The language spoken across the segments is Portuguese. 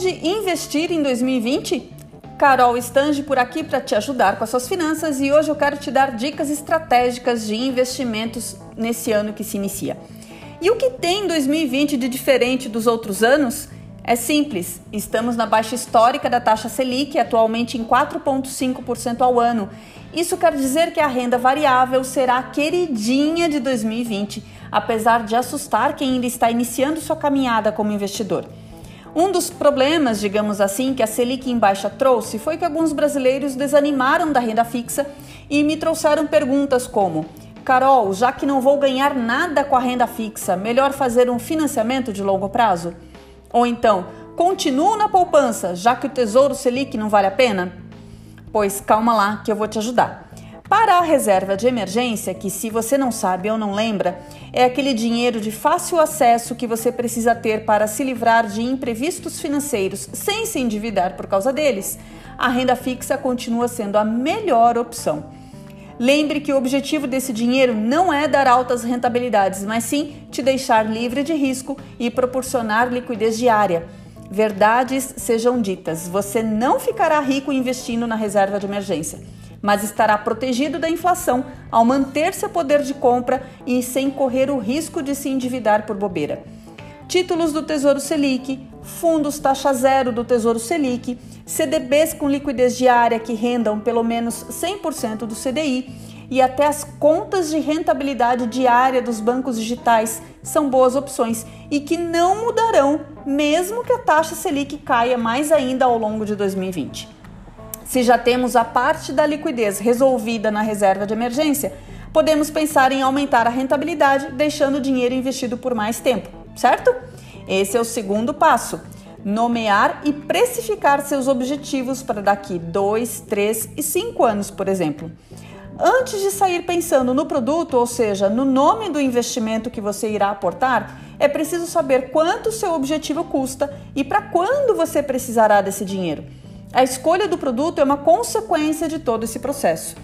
onde investir em 2020? Carol Stange por aqui para te ajudar com as suas finanças e hoje eu quero te dar dicas estratégicas de investimentos nesse ano que se inicia. E o que tem 2020 de diferente dos outros anos? É simples, estamos na baixa histórica da taxa Selic, atualmente em 4,5% ao ano. Isso quer dizer que a renda variável será a queridinha de 2020, apesar de assustar quem ainda está iniciando sua caminhada como investidor. Um dos problemas, digamos assim, que a Selic em baixa trouxe foi que alguns brasileiros desanimaram da renda fixa e me trouxeram perguntas como: Carol, já que não vou ganhar nada com a renda fixa, melhor fazer um financiamento de longo prazo? Ou então, continuo na poupança, já que o Tesouro Selic não vale a pena? Pois calma lá que eu vou te ajudar. Para a reserva de emergência, que se você não sabe ou não lembra, é aquele dinheiro de fácil acesso que você precisa ter para se livrar de imprevistos financeiros sem se endividar por causa deles, a renda fixa continua sendo a melhor opção. Lembre que o objetivo desse dinheiro não é dar altas rentabilidades, mas sim te deixar livre de risco e proporcionar liquidez diária. Verdades sejam ditas, você não ficará rico investindo na reserva de emergência mas estará protegido da inflação ao manter seu poder de compra e sem correr o risco de se endividar por bobeira. Títulos do Tesouro Selic, fundos taxa zero do Tesouro Selic, CDBs com liquidez diária que rendam pelo menos 100% do CDI e até as contas de rentabilidade diária dos bancos digitais são boas opções e que não mudarão mesmo que a taxa Selic caia mais ainda ao longo de 2020. Se já temos a parte da liquidez resolvida na reserva de emergência, podemos pensar em aumentar a rentabilidade, deixando o dinheiro investido por mais tempo, certo? Esse é o segundo passo. Nomear e precificar seus objetivos para daqui 2, 3 e 5 anos, por exemplo. Antes de sair pensando no produto, ou seja, no nome do investimento que você irá aportar, é preciso saber quanto seu objetivo custa e para quando você precisará desse dinheiro. A escolha do produto é uma consequência de todo esse processo.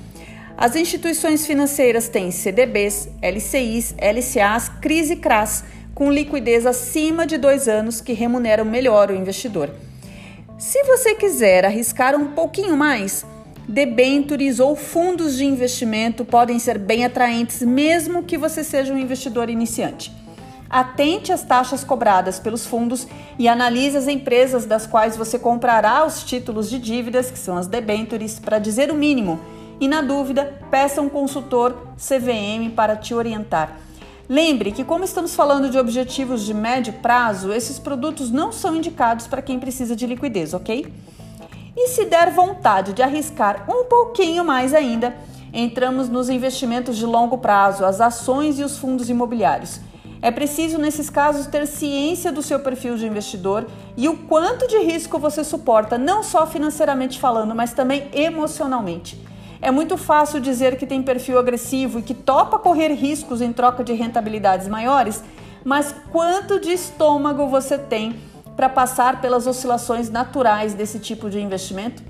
As instituições financeiras têm CDBs, LCIs, LCAs, CRIs e CRAs, com liquidez acima de dois anos que remuneram melhor o investidor. Se você quiser arriscar um pouquinho mais, debentures ou fundos de investimento podem ser bem atraentes, mesmo que você seja um investidor iniciante. Atente às taxas cobradas pelos fundos e analise as empresas das quais você comprará os títulos de dívidas, que são as debentures, para dizer o mínimo. E na dúvida, peça um consultor CVM para te orientar. Lembre que, como estamos falando de objetivos de médio prazo, esses produtos não são indicados para quem precisa de liquidez, ok? E se der vontade de arriscar um pouquinho mais ainda, entramos nos investimentos de longo prazo, as ações e os fundos imobiliários. É preciso, nesses casos, ter ciência do seu perfil de investidor e o quanto de risco você suporta, não só financeiramente falando, mas também emocionalmente. É muito fácil dizer que tem perfil agressivo e que topa correr riscos em troca de rentabilidades maiores, mas quanto de estômago você tem para passar pelas oscilações naturais desse tipo de investimento?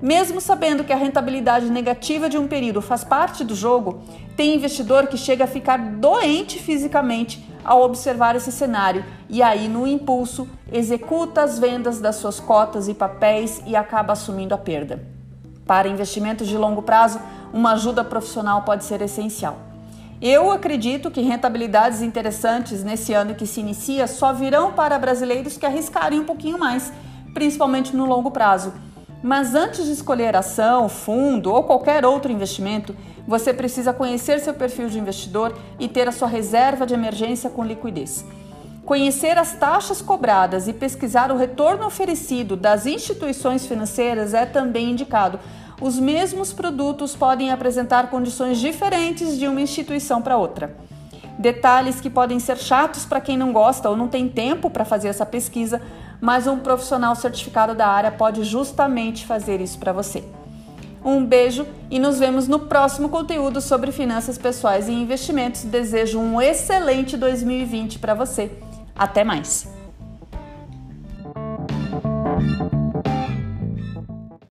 Mesmo sabendo que a rentabilidade negativa de um período faz parte do jogo, tem investidor que chega a ficar doente fisicamente ao observar esse cenário e aí, no impulso, executa as vendas das suas cotas e papéis e acaba assumindo a perda. Para investimentos de longo prazo, uma ajuda profissional pode ser essencial. Eu acredito que rentabilidades interessantes nesse ano que se inicia só virão para brasileiros que arriscarem um pouquinho mais, principalmente no longo prazo mas antes de escolher ação, fundo ou qualquer outro investimento, você precisa conhecer seu perfil de investidor e ter a sua reserva de emergência com liquidez. Conhecer as taxas cobradas e pesquisar o retorno oferecido das instituições financeiras é também indicado. Os mesmos produtos podem apresentar condições diferentes de uma instituição para outra. Detalhes que podem ser chatos para quem não gosta ou não tem tempo para fazer essa pesquisa, mas um profissional certificado da área pode justamente fazer isso para você. Um beijo e nos vemos no próximo conteúdo sobre finanças pessoais e investimentos. Desejo um excelente 2020 para você. Até mais!